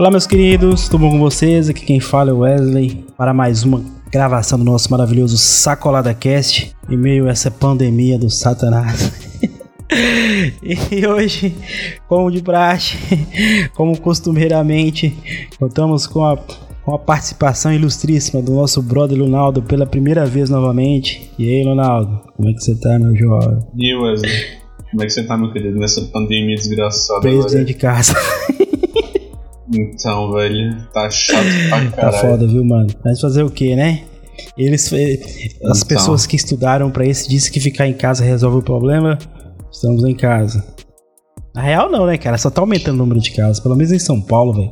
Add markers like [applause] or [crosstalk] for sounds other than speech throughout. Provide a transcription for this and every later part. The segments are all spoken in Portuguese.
Olá, meus queridos, tudo bom com vocês? Aqui quem fala é o Wesley para mais uma gravação do nosso maravilhoso Sacolada Cast em meio a essa pandemia do Satanás. [laughs] e hoje, como de praxe, [laughs] como costumeiramente, contamos com a, com a participação ilustríssima do nosso brother Lunaldo pela primeira vez novamente. E aí, Lunaldo, como é que você tá, meu jovem? E aí, Wesley? Como é que você tá, meu querido, nessa pandemia desgraçada? Preso dentro de casa. [laughs] Então, velho, tá chato pra Tá caralho. foda, viu, mano? Mas fazer o que, né? Eles, as Então. pessoas que estudaram pra isso dizem que ficar em casa resolve o problema. Estamos em casa. Na real, não, né, cara? Só tá aumentando o número de casos. Pelo menos em São Paulo, velho.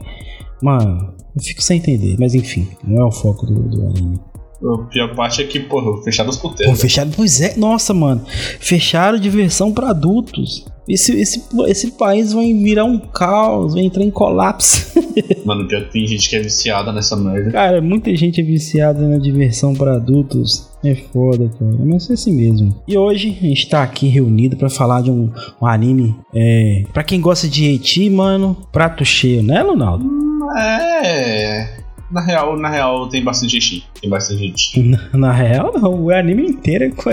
Mano, eu fico sem entender. Mas enfim, não é o foco do, do anime. A pior parte é que, porra, fecharam os Pô, puteiros. fecharam. Pois é, nossa, mano. Fecharam diversão pra adultos. Esse, esse, esse país vai virar um caos, vai entrar em colapso. [laughs] Mano, pior que tem gente que é viciada nessa merda. Cara, muita gente é viciada na diversão para adultos. É foda, cara. Mas é assim mesmo. E hoje a gente tá aqui reunido pra falar de um, um anime. É. Pra quem gosta de Eti, mano, prato cheio, né, Ronaldo? É. Na real, na real, tem bastante gente. Tem bastante gente. Na, na real, não. O anime inteiro é com-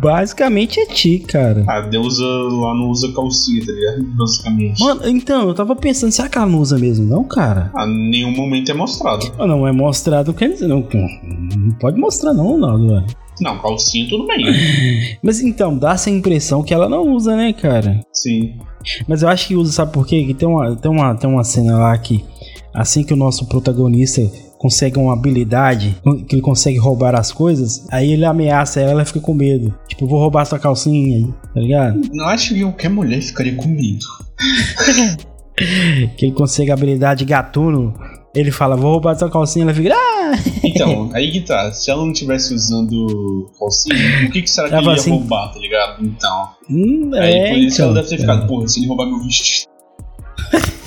basicamente Eti, cara. A deusa lá não usa calcinha, tá ligado? Basicamente. Mano, então, eu tava pensando, será que ela não usa mesmo, não, cara? A nenhum momento é mostrado. Ah, Não é mostrado, quer dizer, não, não pode mostrar, não, Ronaldo, velho. Não, calcinha tudo bem. [laughs] Mas então, dá essa impressão que ela não usa, né, cara? Sim. Mas eu acho que usa, sabe por quê? Que tem uma, tem uma, tem uma cena lá que, assim que o nosso protagonista consegue uma habilidade, que ele consegue roubar as coisas, aí ele ameaça ela, ela fica com medo. Tipo, vou roubar sua calcinha, tá ligado? Não acho que qualquer mulher ficaria com medo. [laughs] Que ele consegue a habilidade gatuno, ele fala, vou roubar sua calcinha, ela fica, ah! Então, [laughs] aí que tá. Se ela não estivesse usando calcinha, o que, que será que Ela ele ia assim- roubar, tá ligado? Então. Hum, Aí é, por isso então, ela deve ter ficado, porra, se ele roubar meu vestido. [laughs]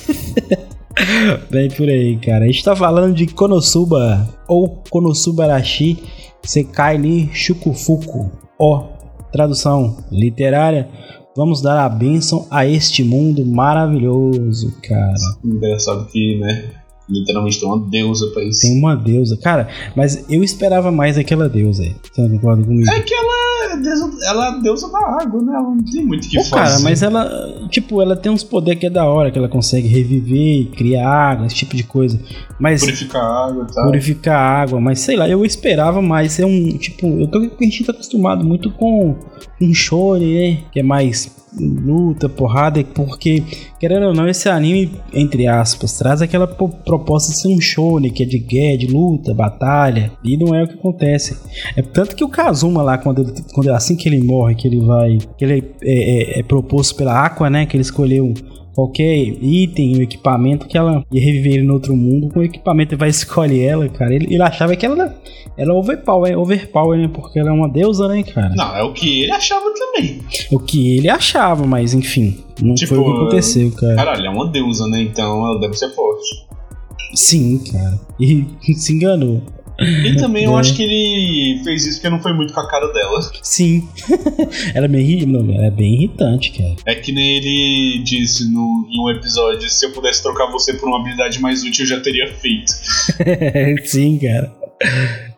Bem por aí, cara. A gente tá falando de Konosuba ou Konosubarashi Sekai ni Shukufuku. Ó, tradução literária. Vamos dar a bênção a este mundo maravilhoso, cara. Engraçado que, né? Literalmente tem uma deusa pra isso. Tem uma deusa. Cara, mas eu esperava mais daquela deusa aí. Você não concorda comigo? É que ela é deusa, ela é deusa da água, né? Ela não tem muito o que Pô, fazer. cara, mas ela, tipo, ela tem uns poderes que é da hora, que ela consegue reviver, criar água, esse tipo de coisa. Mas Purificar água e tal. purificar água, mas sei lá, eu esperava mais ser um, tipo, eu tô a gente tá acostumado muito com um shonen, né, que é mais luta, porrada, porque querendo ou não, esse anime, entre aspas, traz aquela po- proposta de ser um shonen, que é de guerra, de luta, batalha, e não é o que acontece. É tanto que o Kazuma lá, quando, ele, quando assim que ele morre, que ele vai, que ele é, é- é proposto pela Aqua, né, que ele escolheu qualquer item, o equipamento que ela ia reviver no outro mundo, com o equipamento ele vai escolher ela, cara. Ele, ele achava que ela era, é overpower, overpower, né? Porque ela é uma deusa, né, cara? Não, é o que ele achava também. O que ele achava, mas enfim, não Tipo, foi o que aconteceu, cara. Caralho, é uma deusa, né? Então ela deve ser forte. Sim, cara. E [laughs] se enganou. E também eu É. acho que ele fez isso porque não foi muito com a cara dela. Sim. [laughs] ela é bem, não, é bem irritante, cara. É que nem ele disse no, em um episódio: se eu pudesse trocar você por uma habilidade mais útil, eu já teria feito. [laughs] Sim, cara.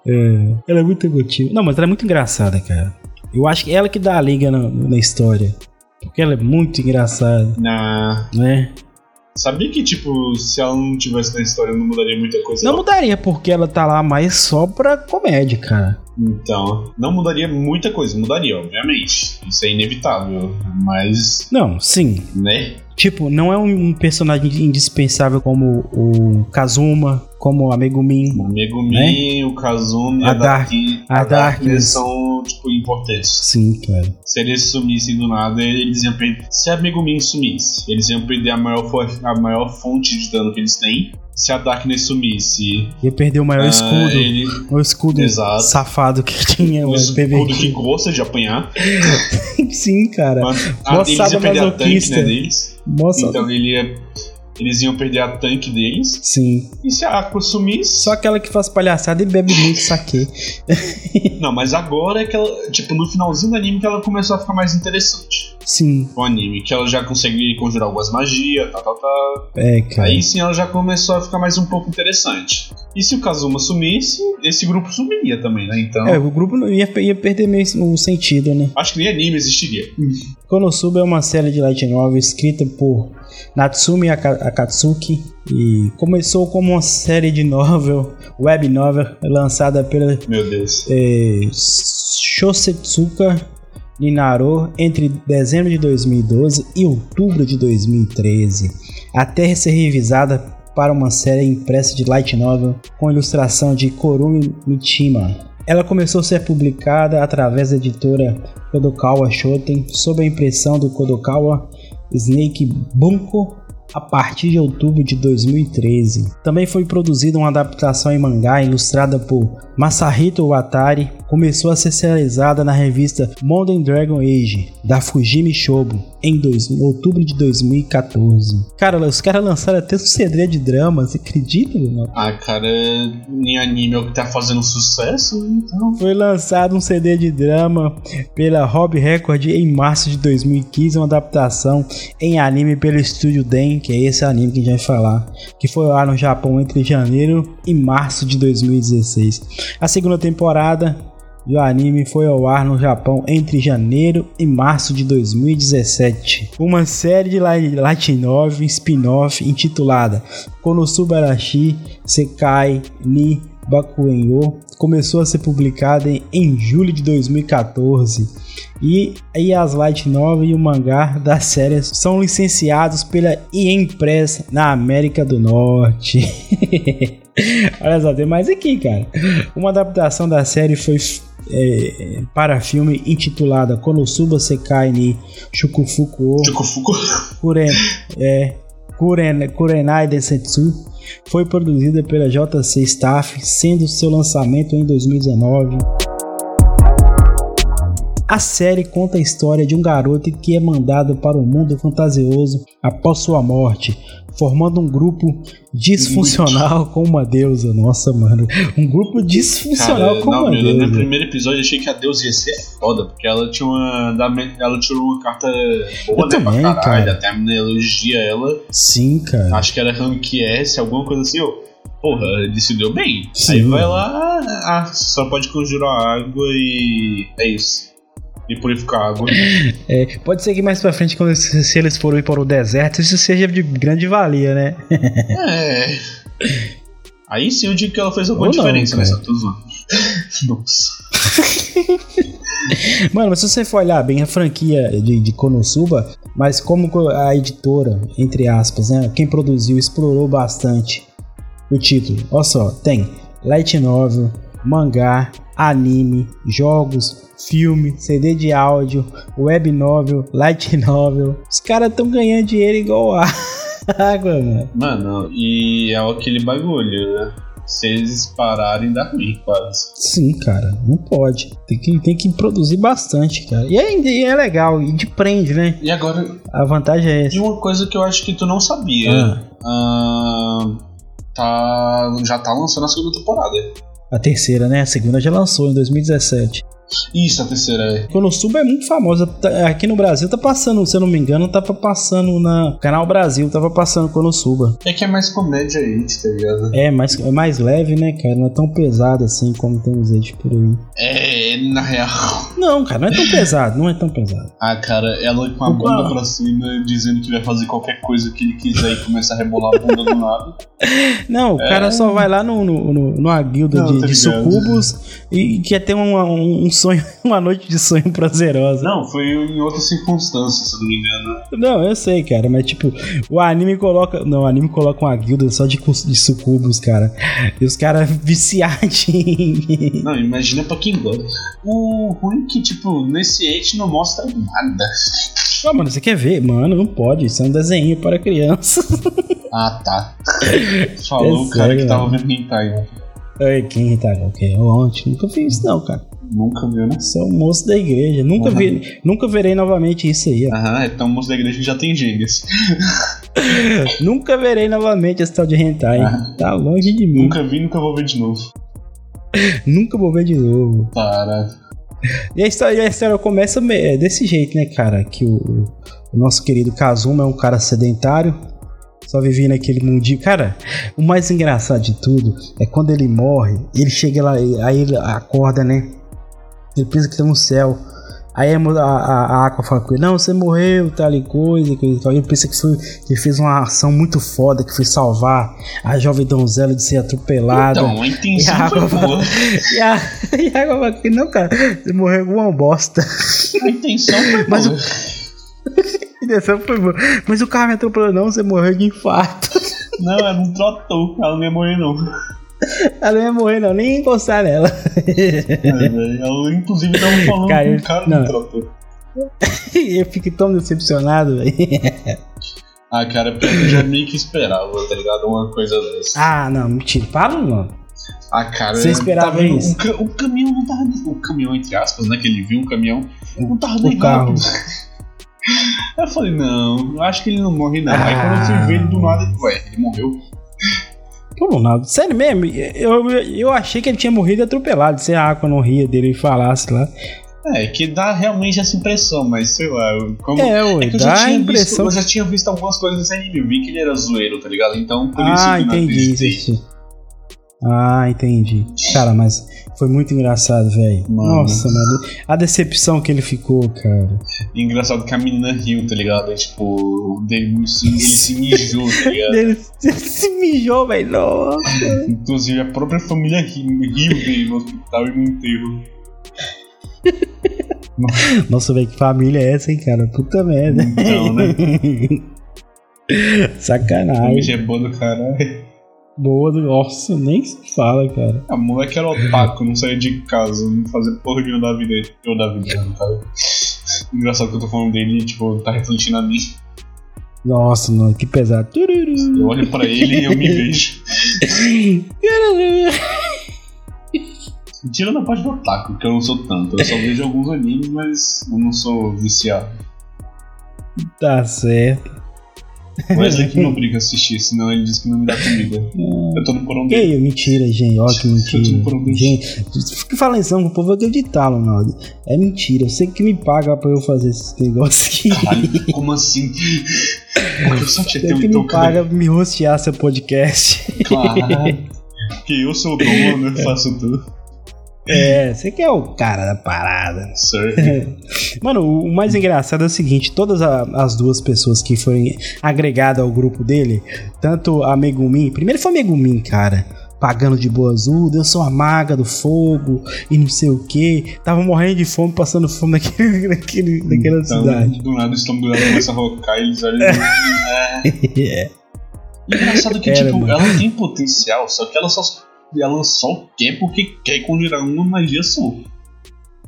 É, ela é muito emotiva. Não, mas ela é muito engraçada, cara. Eu acho que ela que dá a liga na, na história. Porque ela é muito engraçada, Na... né? Sabia que, tipo, se ela não tivesse na história, não mudaria muita coisa. Não mudaria, porque ela tá lá mais só pra comédia, cara. Então, não mudaria muita coisa, mudaria, obviamente. Isso é inevitável. Mas, Não, sim. né? Tipo, não é um personagem indispensável como o Kazuma, como a Megumin. O Megumin, o Kazumi e A a, Dark- Dark, a a Darkness Darkness. são, tipo, importantes. Sim, cara. Se eles sumissem do nada, eles iam perder. Se a Megumin sumisse, eles iam perder a maior, a maior fonte de dano que eles têm. Se a Darkness sumisse, Ia perder o maior ah, escudo. ele- O escudo Exato. safado que tinha o o escudo que gosta de apanhar. [laughs] Sim, cara. Mas a, eles Moçada iam perder a masoquista. né, deles. Nossa. Então ele ia, eles iam perder a tanque deles. Sim. E se a Aqua sumisse. Só aquela que faz palhaçada e bebe muito saque. [laughs] Não, mas agora é que ela. Tipo, no finalzinho do anime que ela começou a ficar mais interessante. Sim. O anime, que ela já consegue conjurar algumas magias, tá, tá, tá. É, cara. Aí sim ela já começou a ficar mais um pouco interessante. E se o Kazuma sumisse, esse grupo sumiria também, né? Então. É, o grupo não ia, ia perder meio o sentido, né? Acho que nem anime existiria. Konosuba é uma série de light novel escrita por Natsumi Aka- Akatsuki e começou como uma série de novel, [laughs] web novel, lançada pela é, Shosetsuka Ninaro entre dezembro de 2012 e outubro de 2013, até ser revisada para uma série impressa de light novel com ilustração de Korumi Michima. Ela começou a ser publicada através da editora Kodokawa Shoten sob a impressão do Kodokawa Snake Bunko a partir de outubro de 2013. Também foi produzida uma adaptação em mangá ilustrada por Masahito Watari. Começou a ser serializada na revista Modern Dragon Age, da Fujimi Shobo, em, outubro de 2014. Cara, os caras lançaram até um CD de drama, você acredita, mano? Ah, cara, em anime é o que tá fazendo sucesso, então. Foi lançado um CD de drama pela Hobby Record em março de 2015, uma adaptação em anime pelo Estúdio Den, que é esse anime que a gente vai falar, que foi lá no Japão entre janeiro e março de 2016. A segunda temporada do anime foi ao ar no Japão entre janeiro e março de 2017. Uma série de novel spin-off intitulada Konosuba Arashi Sekai ni Bakuenyo começou a ser publicada em, em julho de 2014 e, e as light novel e o mangá da série são licenciados pela EM Press na América do Norte. [laughs] Olha só, tem mais aqui, cara. Uma adaptação da série foi é, para filme intitulada Konosuba Sekai ni Shukufuku o Chucufuco. Kuren, é, Kuren, Kurenai Densetsu foi produzida pela JC Staff, sendo seu lançamento em 2019. A série conta a história de um garoto que é mandado para o mundo fantasioso após sua morte, formando um grupo disfuncional com uma deusa. Nossa, mano, um grupo disfuncional Cara, com não, uma meu, deusa. no primeiro episódio eu achei que a Deus ia ser foda, porque ela tinha uma. Ela tirou uma carta boa, Eu né, também, pra caralho. cara. Até a menina elogia ela. Sim, cara. Acho que era rank S, alguma coisa assim, ó. Porra, ele se deu bem. Sim. Aí vai lá, ah, só pode conjurar água e. É isso. E purificar água. É, pode ser que mais pra frente, quando, se eles forem para o deserto, isso seja de grande valia, né? é. Aí sim eu digo que ela fez alguma Ou não, diferença cara. nessa. Zoando. Nossa. [laughs] Mano, mas se você for olhar bem a franquia de, de Konosuba, mas como co- a editora, entre aspas, né, quem produziu explorou bastante o título. Olha só, tem light novel, mangá, anime, jogos, filme, CD de áudio, web novel, light [laughs] novel. Os caras estão ganhando dinheiro igual [laughs] água, mano. Mano, e é aquele bagulho, né? Se eles pararem, dá ruim, quase. Sim, cara, não pode. Tem que, tem que produzir bastante, cara. E é, e é legal, e te prende, né? E agora, A vantagem é e essa. uma coisa que eu acho que tu não sabia. Ah. Ah, tá, já tá lançando a segunda temporada. A terceira, né? A segunda já lançou em 2017. Isso, a terceira é. Konosuba é muito famosa. Tá- Aqui no Brasil tá passando, se eu não me engano, tava passando na Canal Brasil, tava passando Konosuba. É que é mais comédia aí, tá ligado? É mais, é mais leve, né, cara? Não é tão pesado assim como tem os Age por aí. É, na real. Não, cara, não é tão pesado, não é tão pesado. Ah, cara, ela com a bunda pra cima, dizendo que vai fazer qualquer coisa que ele quiser e começa a rebolar a bunda do nada. Não, o cara só vai lá no, no, no, numa guilda É. Não, de, tô de sucubos e quer ter um, um, sonho, [laughs] uma noite de sonho prazerosa. Não, foi em outras circunstâncias, se não me engano. Não, eu sei, cara, mas tipo, o anime coloca. Não, o anime coloca uma guilda só de, de sucubos, cara. E os caras viciados. Não, imagina pra quem gosta. O ruim é que, tipo, nesse Eight não mostra nada. Pô, mano, você quer ver? Mano, não pode. Isso é um desenho para criança. [laughs] Ah, tá. Falou É o cara sério, que tava mano. vendo hentai. Ai, quem tá? Ok, ontem. Nunca fiz isso, não, cara. Nunca viu, né? Sou um moço da igreja. Nunca, Uhum. vi, nunca verei novamente isso aí, ó. Aham, então o moço da igreja já tem gêmeos. [laughs] Nunca verei novamente esse tal de hentai. Ah. Tá longe de mim. Nunca vi, nunca vou ver de novo. [laughs] Nunca vou ver de novo. Para. E a história, a história começa é, desse jeito, né, cara? Que o, o nosso querido Kazuma é um cara sedentário, só vivia naquele mundinho. Cara, o mais engraçado de tudo é quando ele morre, ele chega lá, aí ele acorda, né? Ele pensa que tá no céu. Aí a, a, a Aqua fala com ele, não, você morreu, tal e coisa, coisa Ele pensa que, foi, que fez uma ação muito foda, que foi salvar a jovem donzela de ser atropelada. Então, a intenção e a foi boa. [laughs] E a, e a Aqua fala que não, cara, você morreu com uma bosta. A intenção foi Mas boa. a [laughs] intenção foi boa. Mas o cara me atropelou, não, você morreu de infarto. Não, ela não trotou, ela não ia morrer, não. Ela não ia morrer, não, nem encostar nela. É, ela, inclusive, tava [laughs] falando cara, com o cara não. do [laughs] eu fico tão decepcionado, velho. [laughs] Ah, cara, eu já meio que esperava, tá ligado? Uma coisa dessa. Ah, não, mentira. Para, mano. Ah, cara, você esperava tava, isso? O, o, caminhão não tava. O caminhão, entre aspas, né? Que ele viu um caminhão, não tava nem carro. Eu falei, não, acho que ele não morre, não. Ah. Aí quando eu fui ver ele do nada, ué, ele morreu. Pô, Ronaldo, sério mesmo, eu, eu achei que ele tinha morrido atropelado, se a água não ria dele e falasse lá. É, que dá realmente essa impressão, mas sei lá. Como... É, ué, é que eu dá a impressão. Visto, eu já tinha visto algumas coisas desse anime, eu vi que ele era zoeiro, tá ligado? Então, por ah, isso que entendi. Ah, entendi. Cara, mas foi muito engraçado, velho. Nossa, mano. A decepção que ele ficou, cara. engraçado que a menina riu, tá ligado? É, tipo, ele se, ele se mijou, tá [laughs] ligado? ele se mijou, velho. Inclusive, a própria família riu, riu dele no hospital e no enterro. Nossa, velho, que família é essa, hein, cara? Puta merda. Então, né? [laughs] Sacanagem. Família é boa do caralho boa. Nossa, nem se fala, cara. A moleque era otaku, não saía de casa, não fazia porra nenhuma da vida Eu da vida, não tá? Engraçado que eu tô falando dele tipo, tá refletindo a mim. Nossa, mano, que pesado. Eu olho pra ele e eu me vejo. Tirando a parte do otaku, que eu não sou tanto. Eu só vejo alguns animes, mas eu não sou viciado. Tá certo. O Wesley que não briga assistir, senão ele diz que não me dá comida. Eu tô no porão dele. Que mentira, gente. Ó, que mentira. Eu tô no porão dele. Gente, fica falando isso, o povo vai acreditar, Ronaldo. É mentira. Eu sei que me paga pra eu fazer esse negócio aqui. Caralho, como assim? [laughs] Tenho que me paga pra me rostear seu podcast. Claro. [laughs] Porque eu sou o dono, eu faço tudo. É, você que é o cara da parada. Certo. [laughs] Mano, o mais engraçado é o seguinte: todas a, as duas pessoas que foram agregadas ao grupo dele, tanto a Megumin, primeiro foi a Megumin, cara. Pagando de boa azul, eu sou a maga do fogo e não sei o que. Tava morrendo de fome, passando fome naquele, [laughs] naquele, naquela então, cidade. Do nada o estômago dela começa a rocar e eles olham. [laughs] é. Engraçado que, Era, tipo, mano. ela tem potencial, só que ela só ela só quer porque quer conjurar uma magia só.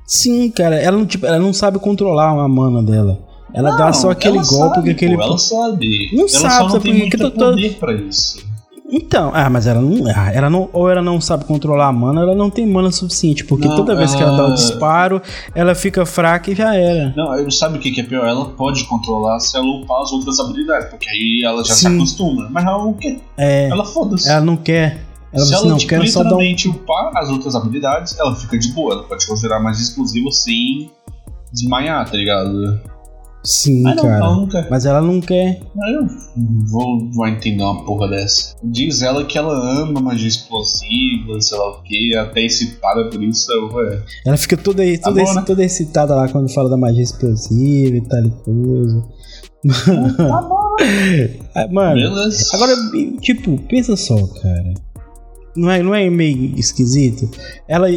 Sim, cara, ela não, tipo, ela não sabe controlar a mana dela. Ela não, dá só aquele golpe sabe, que aquele. Pô, ela sabe. Não ela sabe, só não sabe tem muito tô... poder pra isso. Então, ah, mas ela não, ela não, ou ela não sabe controlar a mana, ela não tem mana suficiente, porque não, toda vez que ela dá o disparo, ela fica fraca e já era. Não, sabe o que é pior? Ela pode controlar se ela upar as outras habilidades, porque aí ela já Sim. se acostuma. Mas ela não quer. É, ela foda-se. Ela não quer. Ela Se ela não, tipo, literalmente um... upar as outras habilidades, ela fica de boa. Ela pode considerar mais exclusiva sem desmaiar, tá ligado? Sim, Mas cara. Não, nunca. Mas ela não quer. Eu vou, vou entender uma porra dessa. Diz ela que ela ama magia explosiva, sei lá o que, até excitada por isso. Ué. Ela fica toda, tá toda, bom, né? toda excitada lá quando fala da magia explosiva e tal e coisa. Tá bom. Ah, [laughs] mano, Beleza. agora, tipo, pensa só, cara. Não é, não é meio esquisito? Ela,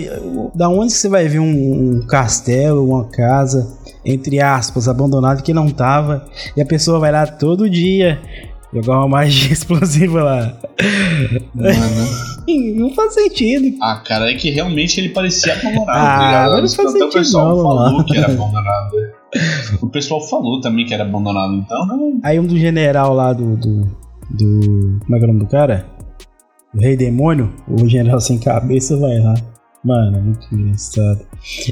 da onde você vai ver um, um castelo, uma casa, entre aspas, abandonado que não tava, e a pessoa vai lá todo dia jogar uma magia [laughs] explosiva lá. Mano. [laughs] não faz sentido. Ah, cara, é que realmente ele parecia [laughs] abandonado. Ah, mas não faz sentido. O pessoal não, falou mano. que era abandonado. O pessoal falou também que era abandonado, então não. Aí um do general lá do. do. do como é que é o nome do cara? O Rei Demônio, o General Sem Cabeça vai lá. Mano, muito engraçado.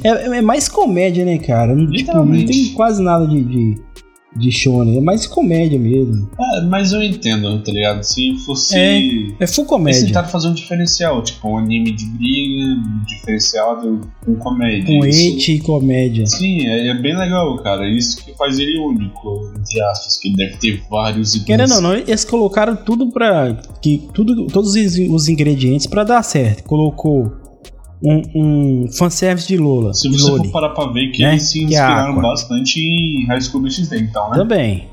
É, é mais comédia, né, cara? Não, tipo, não tem quase nada de, de, de shonen. É mais comédia mesmo. É, mas eu entendo, tá ligado? Se fosse. É, é full comédia. Eles tentaram fazer um diferencial, tipo um anime de briga, diferenciado com comédia. Com it e comédia. Sim, é, é, bem legal, cara. Isso que faz ele único, entre aspas, que deve ter vários Querendo ou não, eles colocaram tudo pra. Que, tudo, todos os ingredientes pra dar certo. Colocou um, um fanservice de Lola. Se você for parar pra ver que né? eles se é inspiraram bastante em High School DxD, então, né? Também.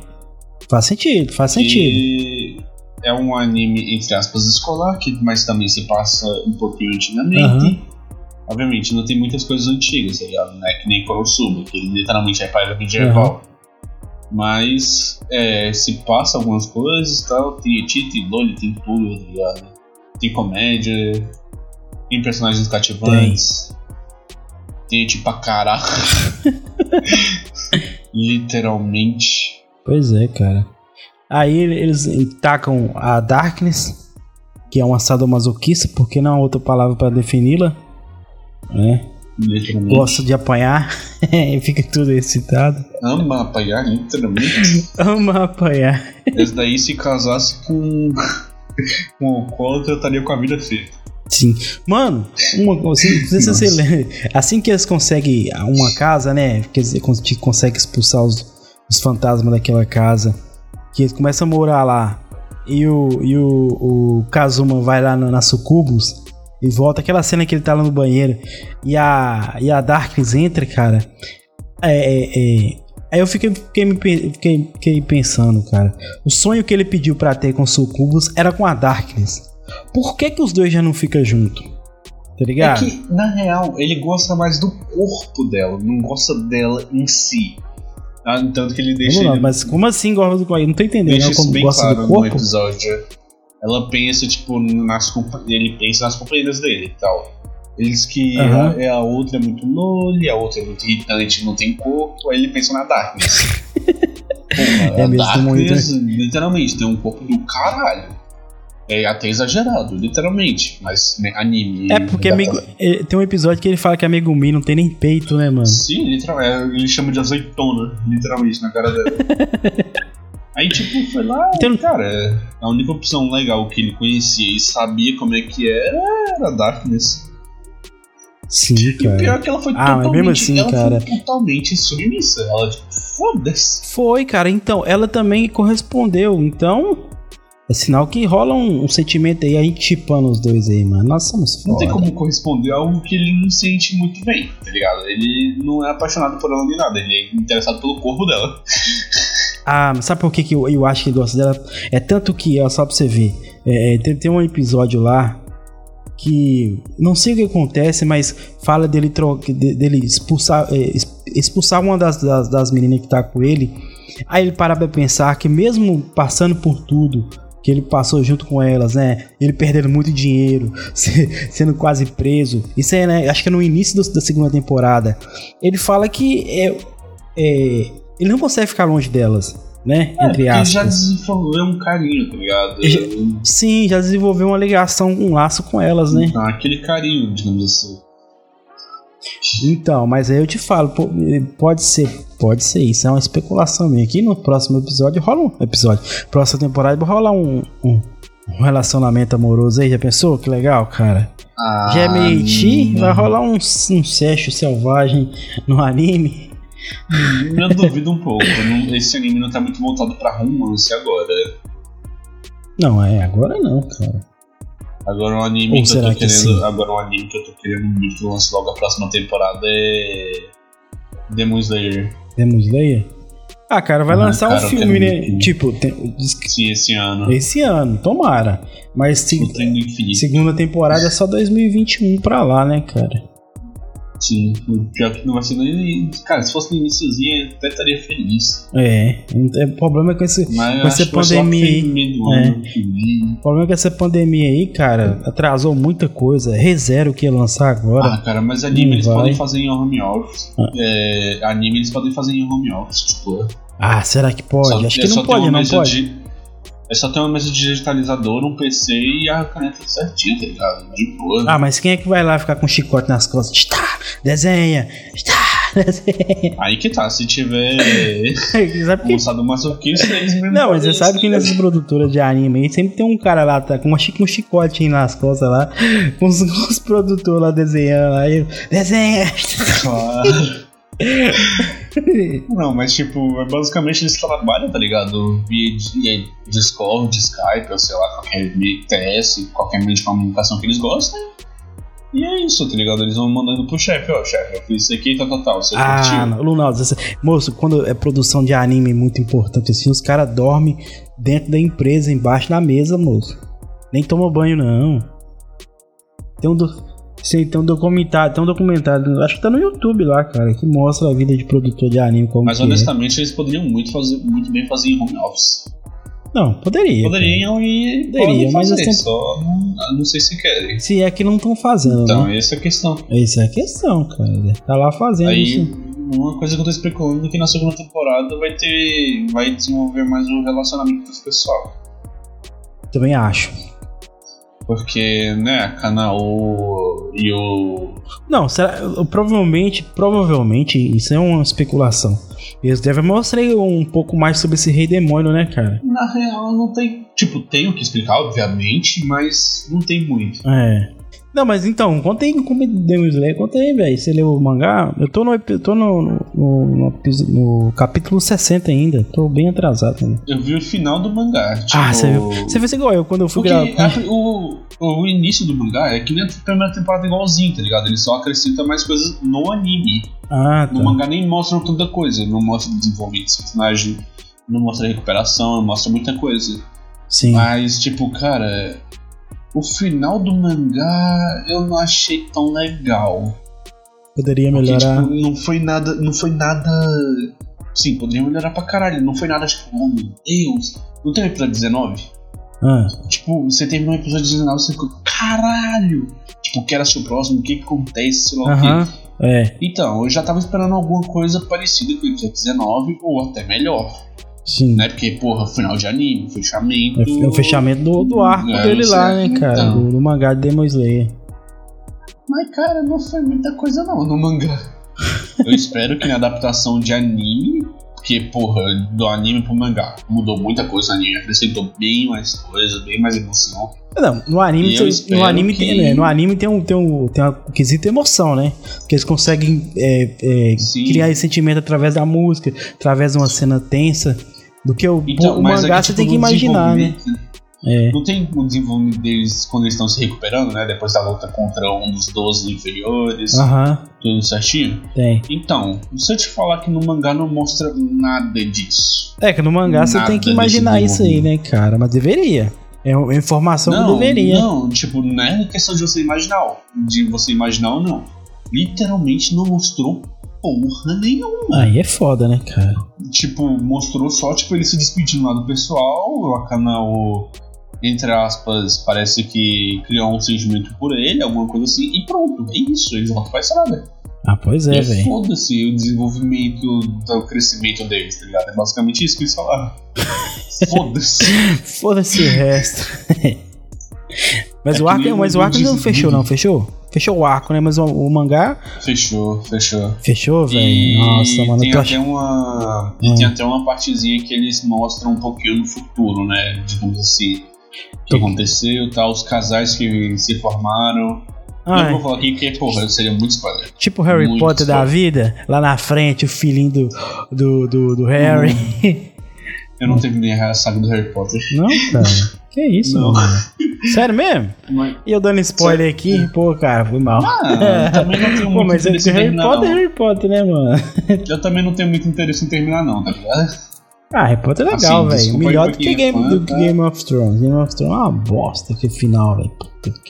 Faz sentido, faz sentido. É um anime, entre aspas, escolar, que, mas também se passa um pouquinho antigamente. Uhum. Obviamente, não tem muitas coisas antigas, tá ligado? Não é que nem Konosuba, que literalmente é para medieval. Uhum. Mas é, se passa algumas coisas e tal. Tem Titi, tem Loli, tem tudo, tá ligado? Tem comédia, tem personagens cativantes. Tem, tem tipo a caralho. [laughs] Literalmente. Pois é, cara. Aí eles tacam a Darkness, que é uma sadomasoquista, porque não há outra palavra para defini-la. Né? Gosta de apanhar, [laughs] fica tudo excitado. Ama apanhar, literalmente. [laughs] Ama apanhar. Esse daí, se casasse com, com o Alcoólatra, estaria com a vida feita. Sim. Mano, uma, assim, se você lembra, assim que eles conseguem uma casa, né? Que eles conseguem expulsar os, os fantasmas daquela casa, que eles começam a morar lá, e o, e o, o Kazuma vai lá na, na Sucubus e volta, aquela cena que ele tá lá no banheiro, e a, e a Darkness entra, cara. É, é, é, Aí eu fiquei, fiquei, fiquei, fiquei, pensando, cara. O sonho que ele pediu para ter com o Sucubus era com a Darkness. Por que, que os dois já não ficam juntos? Tá ligado? É que, na real, ele gosta mais do corpo dela, não gosta dela em si. Ah, tanto que ele deixa. Não, ele... mas como assim gosta do corpo? Não tô entendendo. Deixa não, como bem gosta claro do corpo? no episódio. Ela pensa, tipo, nas ele pensa nas companheiras dele e tal. Ele diz que uhum. a, é a, outra é muito loli, a outra é muito irritante, não tem corpo, aí ele pensa na Darkness. [laughs] Pô, é a Darkness, muito... literalmente, tem um corpo do caralho. É até exagerado, literalmente. Mas né, anime. É porque amigo, é, tem um episódio que ele fala que amigo Mi não tem nem peito, né, mano? Sim, literalmente. Ele chama de azeitona, literalmente, na cara dela. [laughs] Aí, tipo, foi lá. Então, cara, a única opção legal que ele conhecia e sabia como é que era era Darkness. Sim, cara. E o pior é que ela foi ah, totalmente, mesmo assim, ela cara. foi totalmente submissa. Ela, tipo, foda-se. Foi, cara. Então, ela também correspondeu. Então, é sinal que rola um, um sentimento aí, a gente chipando os dois aí, mano. Nós somos foda. Não tem como corresponder a algo que ele não sente muito bem, tá ligado? Ele não é apaixonado por ela nem nada, ele é interessado pelo corpo dela. Ah, mas sabe por que, que eu, eu acho que gosta dela? É tanto que, ó, só pra você ver, é, é, tem, tem um episódio lá que não sei o que acontece, mas fala dele, troca, dele expulsar, é, expulsar uma das, das, das meninas que tá com ele. Aí ele para pra pensar que mesmo passando por tudo, que ele passou junto com elas, né? Ele perdendo muito dinheiro, [laughs] sendo quase preso. Isso é, né? Acho que é no início do, da segunda temporada. Ele fala que é, é, ele não consegue ficar longe delas, né? É, Entre aspas. Ele já desenvolveu um carinho, tá ligado? Já, sim, já desenvolveu uma ligação, um laço com elas, né? Ah, aquele carinho, digamos assim. Então, mas aí eu te falo, pode ser, pode ser isso, é uma especulação minha. Aqui no próximo episódio rola um episódio, próxima temporada vai rolar um, um, um relacionamento amoroso aí, já pensou? Que legal, cara. Ah, já é meio vai rolar um, um sexo selvagem no anime. Eu duvido um pouco, não, esse anime não tá muito voltado pra romance agora. Não, é, agora não, cara. Agora um anime Ou que eu tô querendo. Agora um anime que eu tô querendo muito que lance logo a próxima temporada é. Demon Slayer. Demon Slayer? Ah, cara, vai ah, lançar cara, um filme, né? Tipo, tem... Sim, esse ano. Esse ano, tomara. Mas se... segunda temporada é só 2021 pra lá, né, cara? Sim, pior que não vai ser nem. Cara, se fosse no iníciozinho, até estaria feliz. É, o problema é com, esse, com essa pandemia. É. O problema é que essa pandemia aí, cara, atrasou muita coisa. Rezero que ia lançar agora. Ah, cara, mas anime eles vai. podem fazer em home office. Ah. É, anime eles podem fazer em home office, tipo. Ah, será que pode? Só, Acho que não pode, não pode. De, é só ter uma mesa digitalizadora, um PC e a caneta certinha, tá ligado? De boa. Ah, mas quem é que vai lá ficar com chicote nas costas? Tá, desenha, tá, [laughs] Aí que tá, se tiver [laughs] que... moçada masoquista, eles mesmo. Não, mas você sabe que nessas produtoras de anime aí sempre tem um cara lá tá, com uma, um chicote nas costas lá, [laughs] com os, os produtores lá desenhando lá. E, desenha! Claro. Não, mas tipo, basicamente eles trabalham, tá ligado? Via Discord, Skype, ou sei lá, qualquer TS, qualquer meio de comunicação que eles gostem. E é isso, tá ligado? Eles vão mandando pro chefe, ó, chefe, eu fiz isso aqui, tal, tal, tal. Você ah, não, Lunaldo, moço, quando é produção de anime muito importante assim, os caras dormem dentro da empresa, embaixo da mesa, moço. Nem toma banho, não. Tem um, do, sim, tem um documentário, tem um documentário, acho que tá no YouTube lá, cara, que mostra a vida de produtor de anime como Mas é. honestamente, é. eles poderiam muito, fazer, muito bem fazer em home office. Não, poderia. Poderiam e poderiam, mas fazer, assim, só não, não, sei se querem. Se é que não estão fazendo. Então, né? essa é a questão. Essa é a questão, cara. Tá lá fazendo Aí, isso. Uma coisa que eu tô especulando é que na segunda temporada vai ter. vai desenvolver mais o relacionamento dos pessoal. Também acho. Porque, né, a Kanao e o. Não, será, provavelmente, provavelmente, isso é uma especulação. Eles devem mostrar um pouco mais sobre esse rei demônio, né, cara? Na real, não tem. Tipo, tem o que explicar, obviamente, mas não tem muito. É. Não, mas então, conta aí como Demon Slayer, conta aí, velho. Você leu o mangá? Eu tô no, eu tô no, no, no, no, capítulo 60 ainda, tô bem atrasado. Né? Eu vi o final do mangá. Tipo... Ah, você viu? Você fez igual eu quando eu fui gravar. o, o início do mangá é que nem a primeira temporada igualzinho, tá ligado? Ele só acrescenta mais coisas no anime. Ah, tá. No mangá nem mostra tanta coisa, não mostra desenvolvimento de personagem, não mostra recuperação, não mostra muita coisa. Sim. Mas, tipo, cara, o final do mangá eu não achei tão legal. Poderia melhorar. Porque, tipo, não foi nada. Não foi nada. Sim, poderia melhorar pra caralho. Não foi nada tipo, oh meu Deus. Não tem o episódio 19? Ah. Tipo, você terminou o episódio 19 você ficou, caralho! Tipo, que era seu próximo, o que, que acontece, sei lá -huh. o quê. É. Então, eu já tava esperando alguma coisa parecida com o episódio 19, ou até melhor. Sim. Né? Porque, porra, final de anime, fechamento. É o fechamento do, do arco é, dele lá, né, cara? Então. Do, do, mangá de Demon Slayer. Mas, cara, não foi muita coisa não no mangá. [laughs] Eu espero que na adaptação de anime, porque, porra, do anime pro mangá mudou muita coisa no anime, acrescentou bem mais coisa, bem mais emoção. Não, no anime, tem, no anime, que... tem, né, no anime tem um, tem um, tem um quesito emoção, né? Que eles conseguem é, é, criar esse sentimento através da música, através de uma cena tensa. Do que o, então, o mangá aqui, você tipo, tem que imaginar, né? É. Não tem o desenvolvimento deles quando eles estão se recuperando, né? Depois da luta contra um dos 12 inferiores. Uhum. Tudo certinho? Tem. Então, se eu te falar que no mangá não mostra nada disso. É, que no mangá você tem que imaginar isso aí, né, cara? Mas deveria. É uma informação não, que deveria. Não, tipo, não é questão de você imaginar. De você imaginar ou não. Literalmente não mostrou porra nenhuma. Aí é foda, né, cara? Tipo, mostrou só, tipo, ele se despedindo lá do pessoal, a canal, entre aspas, parece que criou um sentimento por ele, alguma coisa assim, e pronto, é isso, eles voltam pra estrada. Ah, pois é, velho. Foda-se o desenvolvimento, o crescimento deles, tá ligado? É basicamente isso que eles falaram. [laughs] Foda-se. Foda-se o resto. [laughs] mas, é o arco, mas o arco não fechou, não, fechou? Fechou o arco, né? Mas o, o mangá. Fechou, fechou. Fechou, velho? Nossa, mano. Tem até, uma, hum. tem até uma partezinha que eles mostram um pouquinho no futuro, né? Digamos assim. O que aconteceu, tá? Os casais que se formaram. Ah, não vou falar aqui porque, porra, seria muito spoiler. Tipo Harry muito Potter spoiler. da vida, lá na frente, o filhinho do, do, do, do Harry. Hum. Eu não terminei a saga do Harry Potter. Não, cara. Que isso, não. mano. Sério mesmo? Mas... E eu dando spoiler Sério? aqui, pô, cara, foi mal. Ah, também não tenho muito pô, mas interesse é Harry Potter é Harry Potter, né, mano? Eu também não tenho muito interesse em terminar, não, tá ligado? Ah, Harry Potter é legal, assim, velho. Melhor do que, Game, do tá? Game of Thrones. Game of Thrones é uma bosta que final, velho.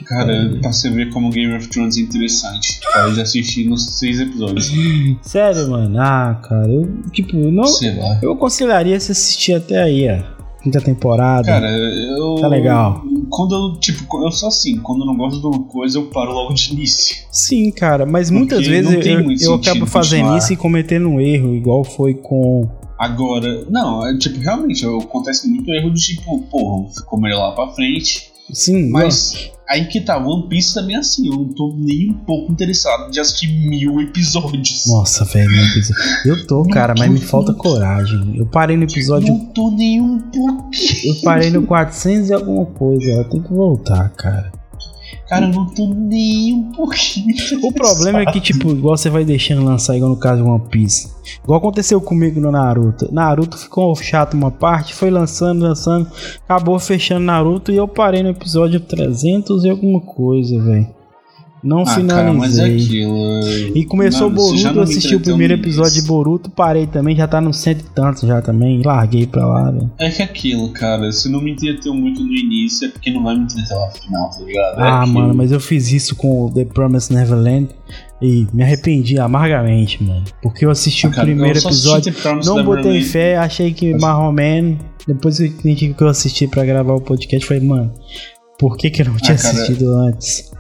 Cara, pra você ver como Game of Thrones é interessante. Pode assistir nos seis episódios. [laughs] Sério, mano? Ah, cara, eu, tipo, não. Sei lá. Eu aconselharia se assistir até aí, ó quinta temporada. Cara, eu. Tá legal. Quando eu, tipo, eu sou assim, quando eu não gosto de uma coisa, eu paro logo de início. Sim, cara, mas Porque muitas vezes eu, eu acabo fazendo continuar. isso e cometendo um erro, igual foi com. Agora, não, é, tipo, realmente, acontece muito erro de tipo, porra, ficou melhor lá pra frente. Sim, mas Aí que tá, One Piece também é assim, eu não tô nem um pouco interessado de assistir mil episódios. Nossa, velho, eu tô, cara, mas me falta coragem. Eu parei no episódio. Não tô nem um pouquinho. Eu parei no 400 e alguma coisa, eu tenho que voltar, cara. Cara, eu não tô nem um pouquinho. O problema é que, tipo, igual você vai deixando lançar, igual no caso de One Piece. Igual aconteceu comigo no Naruto. Naruto ficou chato uma parte, foi lançando, lançando, acabou fechando Naruto e eu parei no episódio 300 e alguma coisa, velho. Não ah, finalizei. Cara, é aquilo... E começou o Boruto, eu assisti o primeiro episódio de Boruto, parei também, já tá no cento e tantos já também, larguei pra lá, velho. É que aquilo, cara, se não me entreteu muito no início, é porque não vai me entreter lá no final, tá ligado? É ah, mano, mas eu fiz isso com o The Promised Neverland e me arrependi amargamente, mano. Porque eu assisti ah, o primeiro episódio, não botei fé, achei que Marroman. Depois que eu assisti pra gravar o podcast, falei, mano, por que, que eu não tinha ah, cara, assistido antes?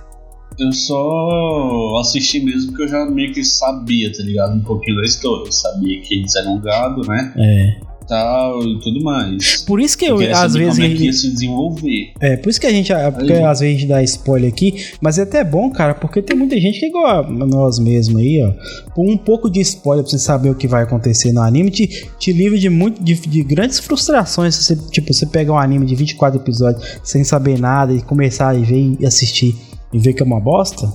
Eu só assisti mesmo porque eu já meio que sabia, tá ligado? Um pouquinho da história. Eu sabia que eles eram gado, né? É tal e tudo mais. Por isso que eu, às vezes. Como é que ia se desenvolver. É, por isso que a gente. Porque às vezes a gente dá spoiler aqui, mas é até bom, cara, porque tem muita gente que é igual a nós mesmos aí, ó. Por um pouco de spoiler pra você saber o que vai acontecer no anime, te, te livra de, muito, de, de grandes frustrações se você, tipo, você pegar um anime de 24 episódios sem saber nada e começar a ver e assistir e ver que é uma bosta,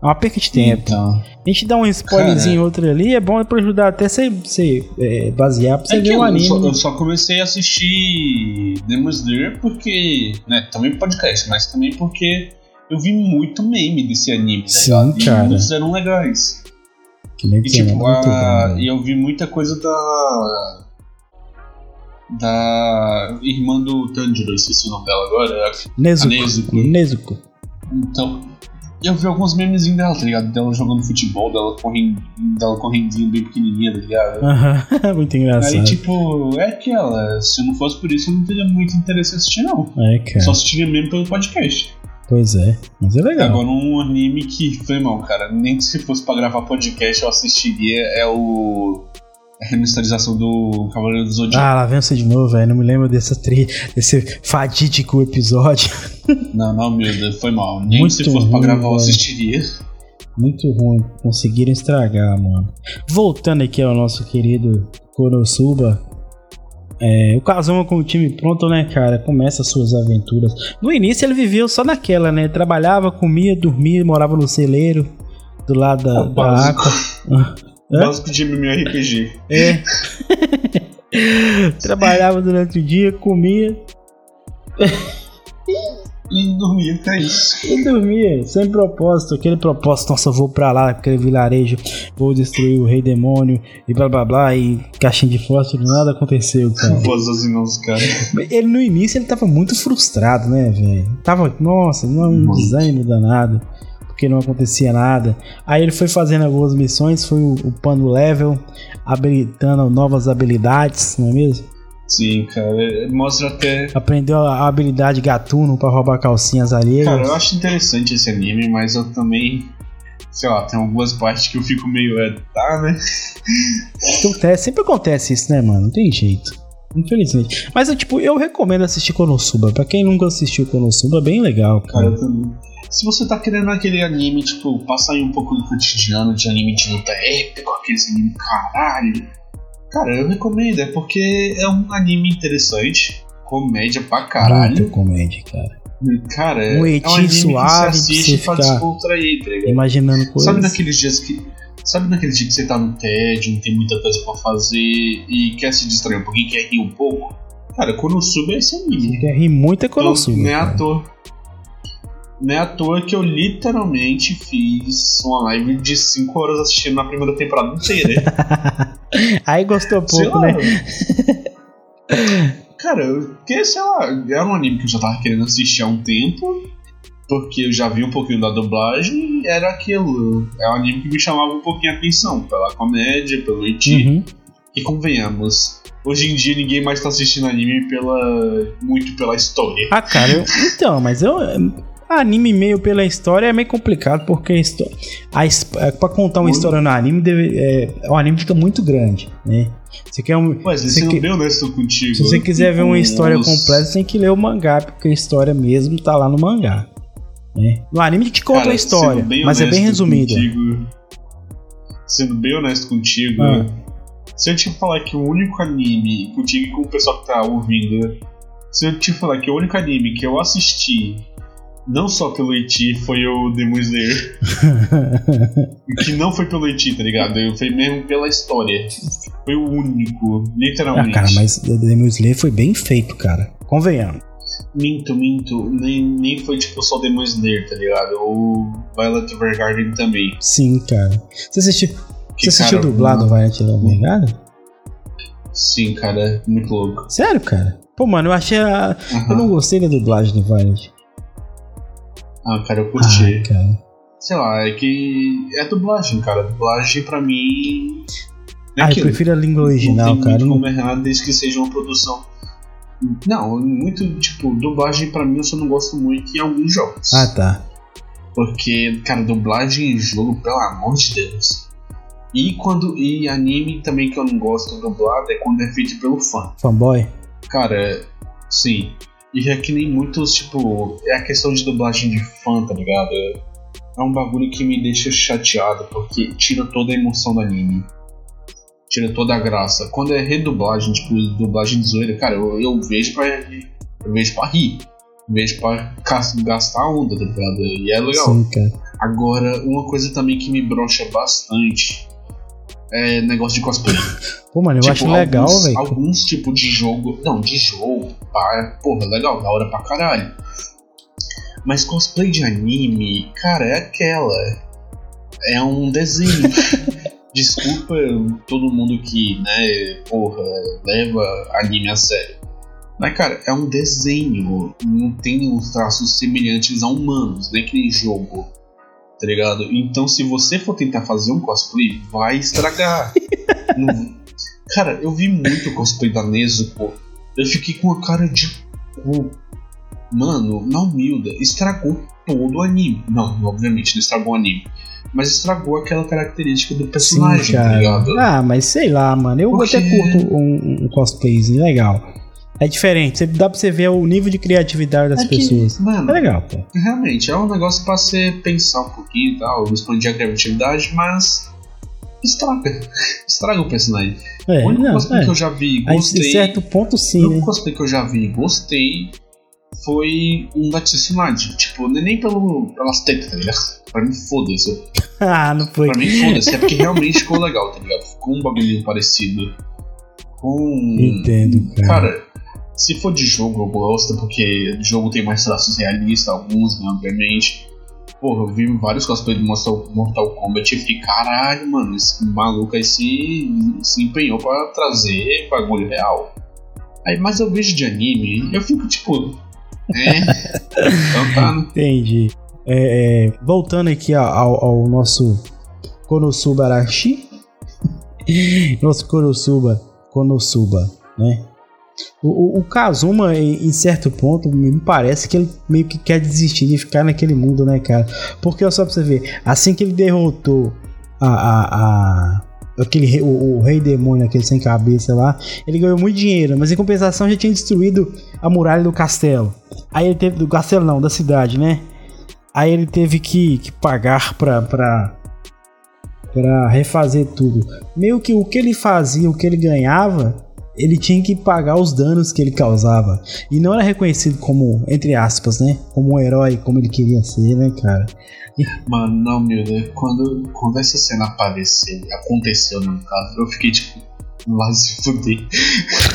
é uma perca de tempo. Então, a gente dá um spoilerzinho outro ali, é bom pra ajudar até você, você é, basear pra você é ver o anime. Eu só, eu só, comecei a assistir Demon Slayer porque. Né, também podcast, mas também porque eu vi muito meme desse anime, tá Sim, E cara. muitos eram legais. e tipo, a, e eu vi muita coisa da. Da irmã do Tanjiro, esqueci o nome dela agora. Nezuko. Nezuko. Nezuko. Então, eu vi alguns memezinhos dela, tá ligado? Dela jogando futebol, dela correndo, dela correndinho bem pequenininha, tá ligado? Aham, [laughs] muito engraçado. Aí, tipo, é aquela. Se não fosse por isso, eu não teria muito interesse em assistir, não. É, cara. Só assistiria mesmo pelo podcast. Pois é, mas é legal. Agora, um anime que foi mal, cara. Nem se fosse pra gravar podcast eu assistiria é o remasterização do Cavaleiro do Zodíaco. Ah, lá vem você de novo, velho. Não me lembro dessa tri... desse fatídico episódio. Não, não, meu Deus, foi mal. Nem Muito se fosse ruim, pra gravar eu assistiria. Muito ruim. Conseguiram estragar, mano. Voltando aqui ao nosso querido Konosuba. É, o Kazuma com o time pronto, né, cara? Começa as suas aventuras. No início ele vivia só naquela, né? Trabalhava, comia, dormia, morava no celeiro do lado da, da [laughs] Aqua. Básico de MMORPG. É. [laughs] Trabalhava durante o dia, comia. E dormia, é isso. E dormia, sem propósito, aquele propósito, nossa, eu vou pra lá, aquele vilarejo, vou destruir o rei demônio e blá blá blá, e caixinha de fósforo, nada aconteceu, cara. Vozes não, cara. Ele no início ele tava muito frustrado, né, velho? Tava, nossa, não é um desânimo danado porque não acontecia nada. Aí ele foi fazendo algumas missões, foi upando level, habilitando novas habilidades, não é mesmo? Sim, cara, mostra até. Aprendeu a habilidade gatuno para roubar calcinhas alheias. Cara, eu acho interessante esse anime, mas eu também. Sei lá, tem algumas partes que eu fico meio. É, tá, né? Acontece, sempre acontece isso, né, mano? Não tem jeito. Infelizmente. Mas, tipo, eu recomendo assistir Konosuba. Pra quem nunca assistiu Konosuba, é bem legal, cara. cara eu também. Se você tá querendo aquele anime, tipo, passar aí um pouco do cotidiano de anime de luta épico, aqueles anime caralho. Cara, eu recomendo, é porque é um anime interessante, comédia pra caralho. Muito comédia, cara. Cara, um é um anime suave que você assiste pra descontrair, tá ligado? Imaginando coisas. Sabe naqueles dias que. Sabe naqueles dias que você tá no tédio, não tem muita coisa pra fazer e quer se distrair um pouquinho, quer rir um pouco? Cara, Konosuba é esse anime. Você quer rir muito é Konosuba. Não é ator. Não é à toa que eu literalmente fiz uma live de 5 horas assistindo na primeira temporada inteira. [laughs] Aí gostou pouco, né? Cara, porque, sei lá, era um anime que eu já tava querendo assistir há um tempo. Porque eu já vi um pouquinho da dublagem e era aquilo. É um anime que me chamava um pouquinho a atenção. Pela comédia, pelo iti. Uhum. E convenhamos, hoje em dia ninguém mais tá assistindo anime pela muito pela história. Ah, cara, eu, então, mas eu Anime meio pela história é meio complicado, porque a a, é, pra contar uma história no anime, deve, é, o anime fica muito grande, né? Você quer um. Mas você que, bem honesto contigo. Se você quiser ver uma história completa, você tem que ler o mangá, porque a história mesmo tá lá no mangá. É. No anime te conta Cara, a história, mas é bem resumida. Contigo, sendo bem honesto contigo, ah. se eu te falar que o único anime, contigo e com o pessoal que tá ouvindo, se eu te falar que o único anime que eu assisti não só pelo Iti, foi o Demon Slayer. [laughs] que não foi pelo Iti, tá ligado? Foi mesmo pela história. Foi o único, literalmente. Ah, cara, mas o Demon Slayer foi bem feito, cara. Convenhamos. Minto, minto. Nem, nem foi tipo só Demon Slayer, tá ligado? O Violet Evergarden também. Sim, cara. Você assistiu, que, você assistiu cara, dublado o Violet Evergarden? Sim, cara. Muito louco. Sério, cara? Pô, mano, eu achei a... Uhum. Eu não gostei da dublagem do Violet. Ah, cara, eu curti. Ah, cara. Sei lá, é que é dublagem, cara. Dublagem pra mim. É ah, eu prefiro a língua original, não cara. Muito como errado desde que seja uma produção. Não, muito, tipo, dublagem pra mim eu só não gosto muito em alguns jogos. Ah, tá. Porque, cara, dublagem em jogo, pelo amor de Deus. E quando. E anime também que eu não gosto dublado é quando é feito pelo fã. Fanboy? Cara, sim. E é que nem muitos, tipo, é a questão de dublagem de fã, tá ligado? É um bagulho que me deixa chateado, porque tira toda a emoção do anime. Tira toda a graça. Quando é redublagem, tipo, dublagem de zoeira, cara, eu, eu vejo pra. Eu vejo pra rir. Eu vejo pra gastar onda, tá ligado? E é legal. Sim, Agora, uma coisa também que me brocha bastante é negócio de cosplay. [laughs] Pô, mano, eu tipo, acho legal, velho. Alguns tipos de jogo. Não, de jogo, pá, porra, legal, da hora pra caralho. Mas cosplay de anime, cara, é aquela. É um desenho. [laughs] Desculpa todo mundo que, né, porra, leva anime a sério. Mas, cara, é um desenho. Não tem os traços semelhantes a humanos, nem que nem jogo tá ligado? Então, se você for tentar fazer um cosplay, vai estragar. [laughs] Cara, eu vi muito cosplay da Nezuko. Eu fiquei com a cara de cu. Mano, na humilda, estragou todo o anime. Não, obviamente não estragou o anime. Mas estragou aquela característica do personagem, Sim, tá ligado? Ah, mas sei lá, mano. Eu Porque... até curto um, um cosplayzinho legal. É diferente, dá pra você ver o nível de criatividade das é que, pessoas. Mano, é legal, pô. Realmente, é um negócio pra você pensar um pouquinho e tal, expandir a criatividade, mas. Estraga. [laughs] Estraga o personagem. É, o único não, cosplay é. que eu já vi e gostei. Em certo ponto, sim. O único né? cosplay que eu já vi e gostei foi um da Tsunade. Tipo, nem pelo, pelas tetas, tá ligado? Pra mim, foda-se. [laughs] ah, não foi. Pra mim, foda-se. É porque realmente ficou legal, tá ligado? Ficou um bagulho parecido com. Entendo, cara. Cara, se for de jogo, eu gosto, porque jogo tem mais traços realistas, alguns, né, obviamente. Porra, eu vi vários cosplays de Mortal Kombat e fiquei, caralho, mano, esse maluco aí se, se empenhou pra trazer bagulho real. Aí, mas eu vejo de anime, eu fico tipo. É. [laughs] então tá? Entendi. É, é, voltando aqui ao, ao nosso Konosuba Arashi. [laughs] nosso Konosuba. Konosuba, né? O, o, Kazuma, em, certo ponto, me parece que ele meio que quer desistir de ficar naquele mundo, né, cara? Porque só pra você ver, assim que ele derrotou a, a, a aquele o, o, rei demônio, aquele sem cabeça lá, ele ganhou muito dinheiro, mas em compensação já tinha destruído a muralha do castelo. Aí ele teve do castelo não, da cidade, né? Aí ele teve que, que pagar pra, pra, pra refazer tudo. Meio que o que ele fazia, o que ele ganhava, ele tinha que pagar os danos que ele causava. E não era reconhecido como, entre aspas, né? Como um herói, como ele queria ser, né, cara? [laughs] Mano, não, meu Deus. Quando, quando essa cena apareceu, aconteceu no caso, eu fiquei tipo, lá se fuder.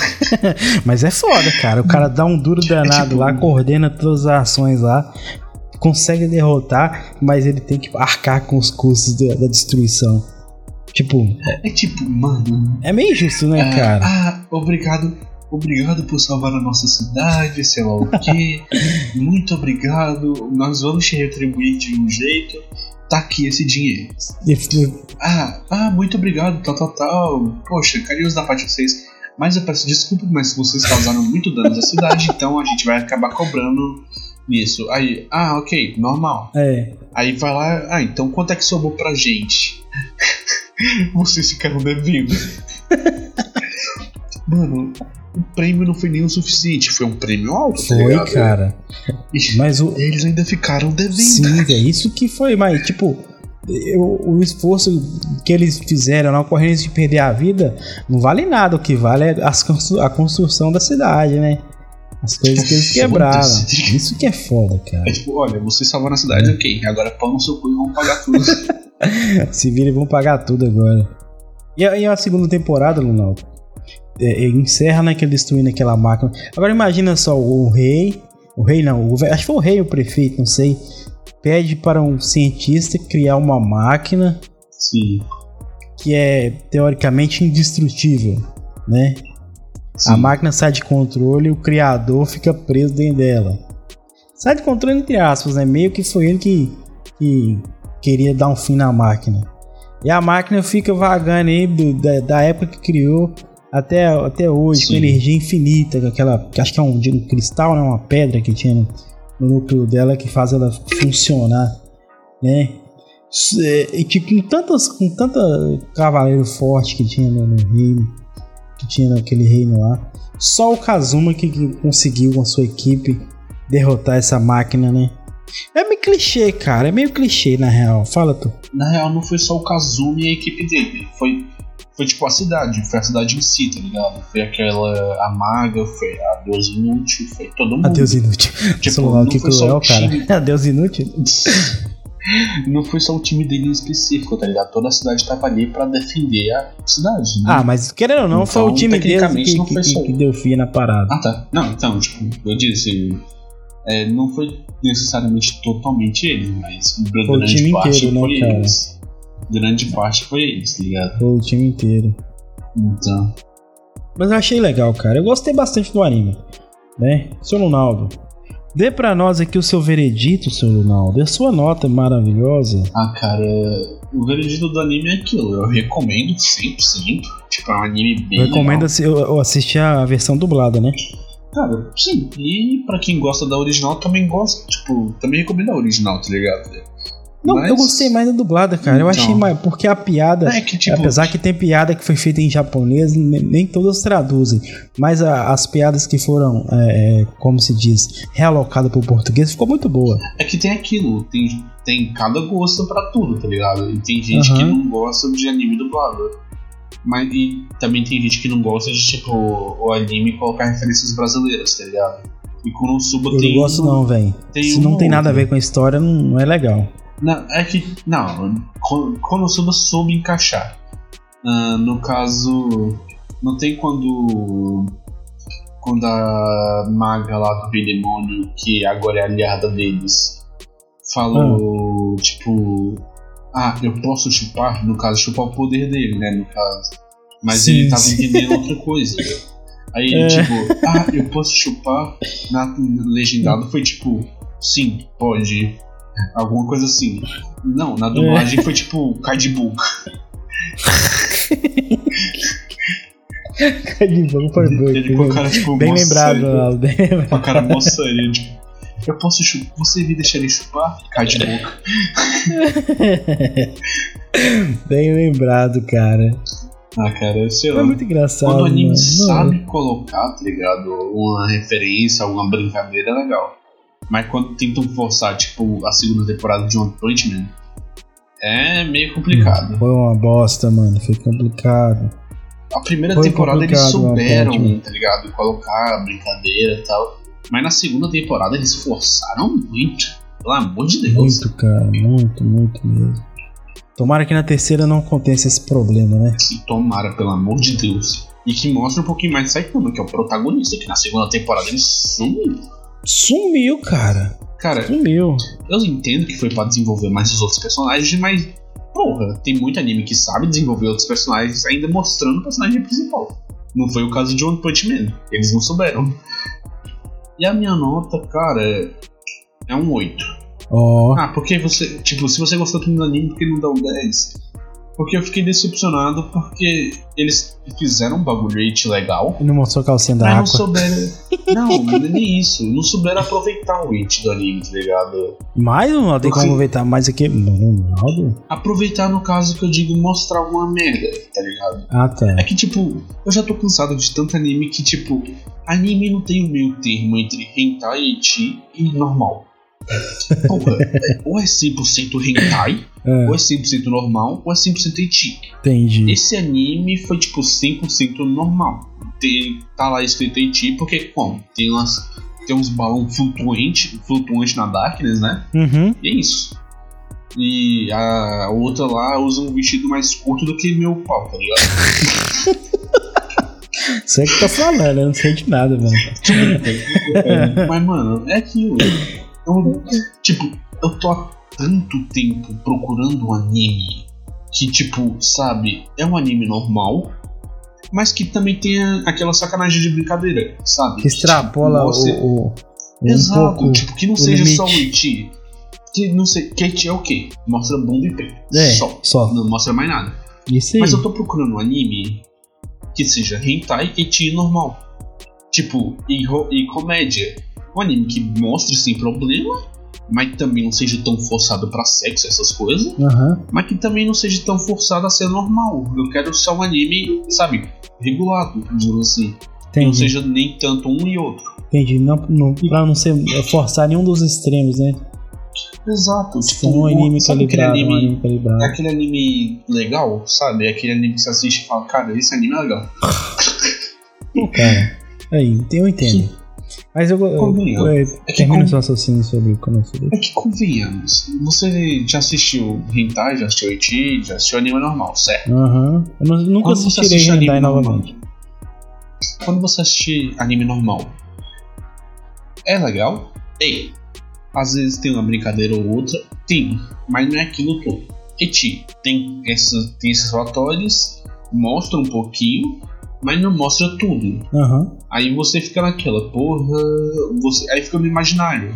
[laughs] Mas é foda, cara. O cara dá um duro [laughs] é danado é tipo, lá, coordena todas as ações lá, consegue derrotar, mas ele tem que arcar com os custos da, da destruição. Tipo. É, tipo, mano. É meio injusto, né, é, cara? Ah, obrigado. Obrigado por salvar a nossa cidade, sei lá o quê. [laughs] Muito obrigado. Nós vamos te retribuir de um jeito. Tá aqui esse dinheiro. ah, ah, muito obrigado, tal, tal, tal. Poxa, carinhos da parte de vocês. Mas eu peço desculpa, mas vocês causaram muito dano à cidade, então a gente vai acabar cobrando nisso. Aí, ah, ok, normal. É. Aí vai lá, ah, então quanto é que sobrou pra gente? Vocês ficaram devendo. mano, o prêmio não foi nem o suficiente, foi um prêmio alto, tá Foi, cara. Mas o... eles ainda ficaram devendo. Sim, é isso que foi, mas tipo, o, o esforço que eles fizeram na ocorrência de perder a vida não vale nada. O que vale é as, a construção da cidade, né? As coisas que eles quebraram. Isso que é foda, cara. É tipo, olha, vocês salvaram a cidade, é. ok. Agora pão no seu cu e vão pagar tudo. [laughs] [laughs] Se virem, vão pagar tudo agora. E a, e a segunda temporada, Lunaldo? É, é, encerra naquele destruindo aquela máquina. Agora imagina só o rei. O rei não, o, acho que foi o rei o prefeito, não sei pede para um cientista criar uma máquina Sim. que é teoricamente indestrutível, né? Sim. A máquina sai de controle e o criador fica preso dentro dela. Sai de controle entre aspas, né? Meio que foi ele que, que queria dar um fim na máquina. E a máquina fica vagando aí do, da, da, época que criou até, até hoje, Sim. com energia infinita, com aquela. Acho que é um, um cristal, né? Uma pedra que tinha no, no núcleo dela que faz ela funcionar, né? E que com tantas, com tanta cavaleiro forte que tinha no, no, reino, que tinha naquele reino lá, só o Kazuma que, que conseguiu com a sua equipe derrotar essa máquina, né? É meio clichê, cara. É meio clichê, na real. Fala tu. Na real, não foi só o Kazuma e a equipe dele. Foi foi tipo a cidade, foi a cidade em si, tá ligado? Foi aquela a maga, foi a Deus Inútil, foi todo mundo. [laughs] A Deus Inútil. Tipo, não que foi cruel, cara. A Deus Inútil. não foi só o time dele em específico, tá ligado? Toda a cidade tava ali pra defender a cidade. Né? Ah, mas querendo ou não, então, foi o time dele que, que, que, que, deu fim na parada. Ah, tá. Não, então, tipo, eu disse. É, não foi necessariamente totalmente ele, mas grande parte inteiro, foi né, cara? eles grande parte foi eles, tá ligado? Foi o time inteiro. Então. Mas eu achei legal, cara. Eu gostei bastante do anime. Né? Seu Lunaldo, dê pra nós aqui o seu veredito, seu Lunaldo. A sua nota maravilhosa. Ah, cara, o veredito do anime é aquilo. Eu recomendo 100%. Tipo, é um anime bem. Eu recomendo eu assistir a versão dublada, né? Cara, sim. E pra quem gosta da original, também gosta. Tipo, também recomendo a original, tá ligado? Não, Mas... eu gostei mais da dublada, cara. Eu achei mais. Porque a piada. É que, tipo... Apesar que tem piada que foi feita em japonês, nem todas traduzem. Mas a, as piadas que foram, é, é como se diz, realocadas pro português ficou muito boa. É que tem aquilo, tem, tem cada gosto para tudo, tá ligado? E tem gente uhum. que não gosta de anime dublado. Mas e também tem gente que não gosta de, tipo, o anime colocar referências brasileiras, tá ligado? E Konosuba eu tem. Eu não gosto, não, velho. Se não tem nada a ver com a história, não, não é legal. Não, é que. Não, Konosuba soube encaixar. Uh, no caso. Não tem quando. Quando a maga lá do Demônio, que agora é aliada deles, falou, hum. tipo. Ah, eu posso chupar? No caso, chupar o poder dele, né? No caso. Mas sim, ele tava sim. entendendo outra coisa. Aí ele, é. tipo, ah, eu posso chupar? Na legendado foi tipo, sim, pode. Alguma coisa assim. Não, na dublagem é. foi tipo Cardbook. [laughs] Cardbook foi doido. Ele com a cara tipo Bem lembrado, Ronaldo. Lembrado. Com a cara moçaria, tipo. Eu posso chupar. Você me deixaria chupar? Cardbook. [laughs] Bem lembrado, cara. Ah, cara, sei lá. É muito engraçado. Quando o anime sabe colocar, tá ligado? Uma referência, alguma brincadeira, é legal. Mas quando tentam forçar, tipo, a segunda temporada de One Punch Man, é meio complicado. Foi uma bosta, mano. Foi complicado. A primeira Foi temporada eles souberam, tá ligado? Colocar brincadeira e tal. Mas na segunda temporada eles forçaram muito. Pelo amor de Deus. Muito, cara. Muito, muito mesmo. Tomara que na terceira não aconteça esse problema, né? Que tomara, pelo amor de Deus. E que mostre um pouquinho mais de Saitama, que é o protagonista, que na segunda temporada ele sumiu. Sumiu, cara. Cara, sumiu. Eu entendo que foi para desenvolver mais os outros personagens, mas porra, tem muito anime que sabe desenvolver outros personagens ainda mostrando o personagem principal. Não foi o caso de One Punch Man. Eles não souberam. E a minha nota, cara, é um 8. Oh. Ah, porque você. Tipo, se você gostou do anime, por que não dá um 10? Porque eu fiquei decepcionado porque eles fizeram um bagulho legal. E não mostrou calcinha da mas água. [laughs] não souberam. Não, não é nem isso. Não souberam aproveitar o hit do anime, tá ligado? Mas não tem como aproveitar mais aqui. Ronaldo? Aproveitar no caso que eu digo mostrar uma merda, tá ligado? Ah, tá. É que, tipo, eu já tô cansado de tanto anime que, tipo, anime não tem o meio termo entre hentai, eti e normal. É- ou é 100% hentai, [laughs] É, ou é 100% normal, ou é 100% eti. entendi. Esse anime foi, tipo, 100% normal. Tem, tá lá escrito eti porque, como? Tem, umas, tem uns balões flutuantes flutuante na Darkness, né? Uhum. E é isso. E a outra lá usa um vestido mais curto do que meu pau, tá ligado? [laughs] Você que tá falando, eu não sei de nada, mano. [laughs] Mas, mano, é aquilo. Eu, tipo, eu tô há tanto tempo procurando um anime que, tipo, sabe, é um anime normal, mas que também tem aquela sacanagem de brincadeira, sabe? Que extrapola Tipo, você- o, o, um Exato, pouco. tipo, que não seja só o limite. Iti. Que não sei, que Iti é o quê? Mostra bunda e peito. É, Só. só. Não mostra mais nada. Isso aí. Mas eu tô procurando um anime que seja hentai e teen normal. Tipo, e, e comédia. Um anime que mostre sem problema, mas também não seja tão forçado pra sexo, essas coisas. Aham. Mas que também não seja tão forçado a ser normal. Eu quero só um anime, sabe, regulado, digamos assim. Que não Entendi. seja nem tanto um e outro. Entendi. Não, não, pra não ser, forçar nenhum dos extremos, né? Exato. Ser Tipo, um anime sabe aquele anime, anime calibrado. aquele anime legal, sabe? Aquele anime que você assiste e fala, cara, esse anime é legal. Pô, [laughs] cara. Aí, eu entendo. Mas eu, eu, Convenhamos. eu, É com- seu raciocínio sobre o Konosuba. É que convenhamos, você já assistiu Hentai, já assistiu Iti, já assistiu anime normal, certo? Aham. Eu não- nunca Quando assistirei assiste Hentai anime normal, novamente. Quando você assistir anime normal, é legal? Ei, às vezes tem uma brincadeira ou outra, tem, mas não é aquilo todo. Eti tem, essa, tem esses relatórios, mostra um pouquinho, mas não mostra tudo. Aham. Aí você fica naquela, porra. Você, aí fica no imaginário.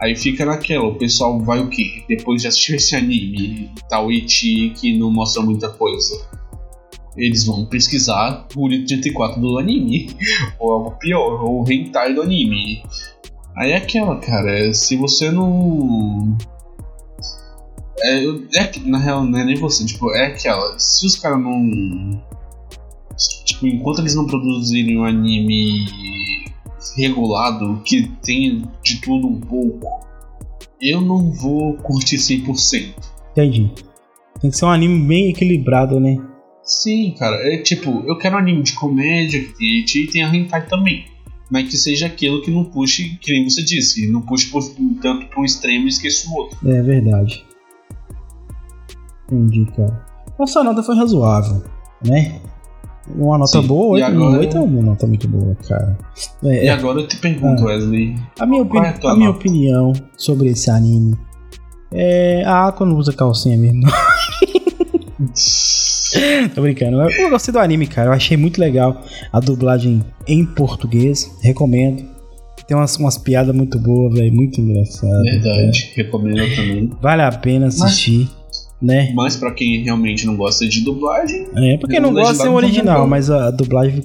Aí fica naquela, o pessoal vai o quê? Depois de assistir esse anime, tal Iti que não mostra muita coisa. Eles vão pesquisar o 34 do anime. [laughs] Ou algo pior, ou o hentai do anime. Aí é aquela, cara, se você não. É, é na real, não é nem você, tipo, é aquela. Se os caras não. Tipo, enquanto eles não produzirem um anime regulado que tenha de tudo um pouco, eu não vou curtir 100%. Entendi. Tem que ser um anime bem equilibrado, né? Sim, cara, é tipo, eu quero um anime de comédia que tenha eti e tenha hentai também. Mas que seja aquilo que não puxe, que nem você disse, não puxe por, tanto para um extremo e esqueça o outro. É verdade. Entendi, cara. Nossa nota foi razoável, né? Uma nota Sim, boa, e 8, agora- 8 é uma nota muito boa, cara. É, E é, agora eu te pergunto, Wesley, a minha, qual é opini- a a minha opinião sobre esse anime é. A Aqua não usa calcinha mesmo. [laughs] Tô brincando. Eu gostei do anime, cara. Eu achei muito legal a dublagem em português. Recomendo. Tem umas, umas piadas muito boas, velho. Muito engraçado. verdade, recomendo também. Vale a pena assistir, né? Mas pra quem realmente não gosta de dublagem, É, porque não O gosta é o original, é mas a dublagem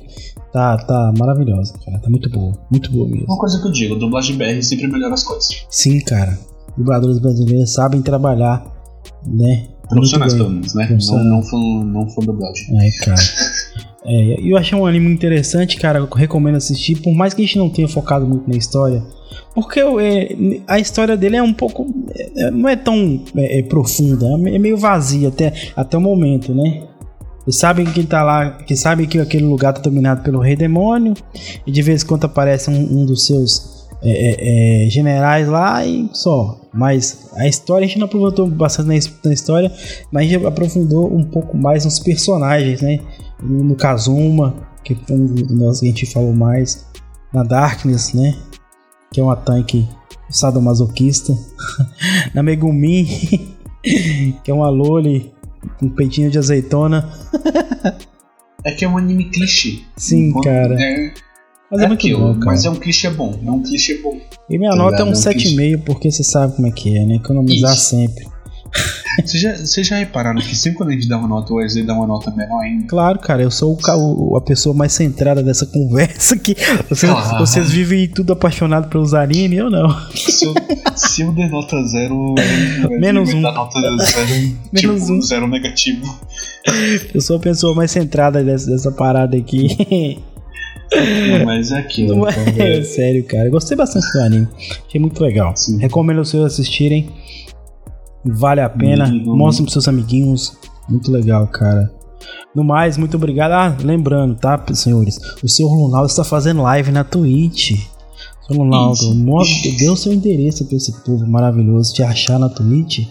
tá, tá maravilhosa, cara. Tá muito boa. Muito boa mesmo. uma coisa que eu digo, dublagem BR sempre melhora as coisas. Sim, cara. Dubladores brasileiros sabem trabalhar, né? Profissionais, pelo menos, né? Não, não, fã, não fã dublagem. É, cara. [laughs] É, eu achei um anime interessante, cara. Eu recomendo assistir, por mais que a gente não tenha focado muito na história. Porque é, a história dele é um pouco. é, não é tão é, é, profunda, é meio vazia até, até o momento, né? Eles sabem que tá lá, que sabem que aquele lugar tá dominado pelo rei demônio, e de vez em quando aparece um, um dos seus é, é, é, generais lá e só. Mas a história a gente não aprofundou bastante na, na história, mas a gente aprofundou um pouco mais nos personagens, né? No, Kazuma, que um dos que a gente falou mais, na Darkness, né? Que é uma tanque sadomasoquista, [laughs] na Megumin, [laughs] que é uma loli com peitinho de azeitona. É que é um anime clichê. Sim, cara. É, Mas é, é muito aquilo, bom, mas é um clichê bom. É um clichê bom. E minha Tá nota é ligado? um É um 7,5, porque você sabe como é que é, né? Economizar Isso. sempre. Vocês já, vocês já repararam que sempre quando a gente dá uma nota, o Wesley dá uma nota menor ainda? Claro, cara, eu sou o, a pessoa mais centrada dessa conversa aqui. Vocês, ah. vocês vivem tudo apaixonado pelos anime, eu não. Se eu, se eu der nota zero, menos um. nota zero, menos tipo, um. zero negativo. Eu sou a pessoa mais centrada dessa, dessa parada aqui. Não, mas é aquilo. Não, é, sério, cara. Eu gostei bastante do anime. Achei muito legal. Sim. Recomendo vocês assistirem. Vale a pena. Uhum. Mostrem pros seus amiguinhos. Muito legal, cara. No mais, muito obrigado. Ah, lembrando, tá, senhores? O seu Ronaldo está fazendo live na Twitch. Seu Ronaldo, dê o seu endereço pra esse povo maravilhoso te achar na Twitch.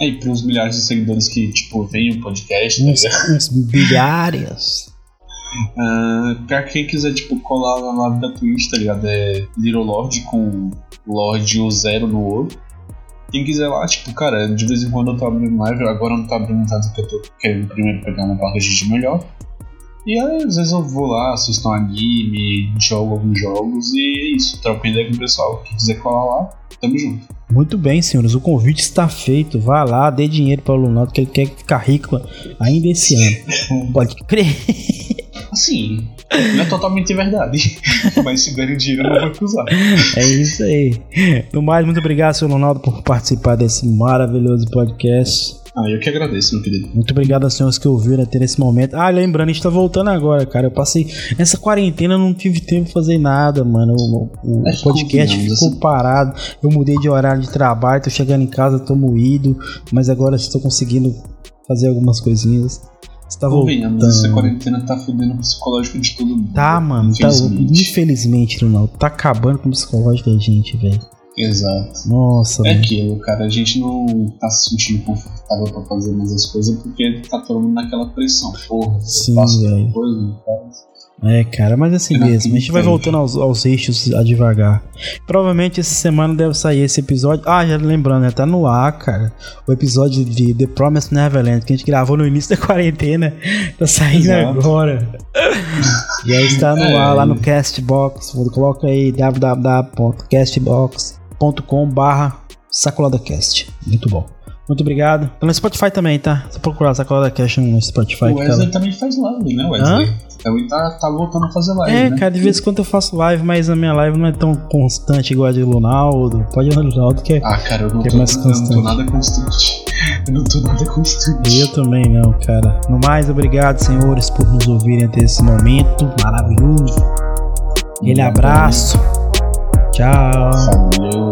É, e pros milhares de seguidores que, tipo, veem o podcast. Uns, né? [laughs] uns bilhares. Uh, [laughs] pra quem quiser, tipo, colar na live da Twitch, tá ligado? É Little Lord com Lord o zero no olho. Quem quiser lá, tipo, cara, de vez em quando eu tô abrindo live, agora não tô abrindo tanto porque eu tô querendo primeiro pegar uma barra de melhor. E aí, às vezes eu vou lá, assisto um anime, jogo alguns jogos e é isso. Troco ideia com o pessoal. Quem quiser colar lá, tamo junto. Muito bem, senhores. O convite está feito. Vá lá, dê dinheiro para o Lunaldo, que ele quer ficar rico ainda esse ano. [laughs] Pode crer. Assim, não é totalmente verdade. [laughs] Mas se ganha dinheiro, não vou usar. É isso aí. No mais, muito obrigado, senhor Ronaldo, por participar desse maravilhoso podcast. Ah, eu que agradeço, meu querido. Muito obrigado aos senhores que ouviram até nesse momento. Ah, lembrando, a gente tá voltando agora, cara. Eu passei. Nessa quarentena eu não tive tempo de fazer nada, mano. O, o é podcast ficou assim. parado. Eu mudei de horário de trabalho, tô chegando em casa, tô moído. Mas agora estou conseguindo fazer algumas coisinhas. Está voltando. essa quarentena tá fudendo o psicológico de todo mundo. Tá, mano. Infelizmente, tá, infelizmente Ronaldo. Tá acabando com o psicológico da gente, velho. Exato. Nossa, É aquilo, cara. A gente não tá se sentindo confortável pra fazer mais as coisas porque tá todo mundo naquela pressão. Porra, Sim, velho. É, cara, mas assim mesmo. A gente vai voltando aos, aos eixos a devagar. Provavelmente essa semana deve sair esse episódio. Ah, já lembrando, né? Tá no ar, cara. O episódio de The Promised Neverland que a gente gravou no início da [laughs] quarentena. Tá saindo Exato. agora. e aí está no é, ar lá no Castbox. Coloca aí www.castbox.com barra SacoladaCast. Muito bom. Muito obrigado. Tá no Spotify também, tá? Se procurar Sacolada Cash no Spotify. O Wesley também faz live, né, Wesley? Hã? Então tá, tá voltando a fazer live. É, né? cara, de vez em quando eu faço live, mas a minha live não é tão constante igual a de Lunaldo. Pode ir no Lunaldo que é, ah, cara, eu não, é tô, é mais constante. eu não tô nada constante. [laughs] Eu não tô nada constante. Eu também não, cara. No mais, obrigado, senhores, por nos ouvirem até esse momento maravilhoso. Aquele abraço. Tchau. Valeu.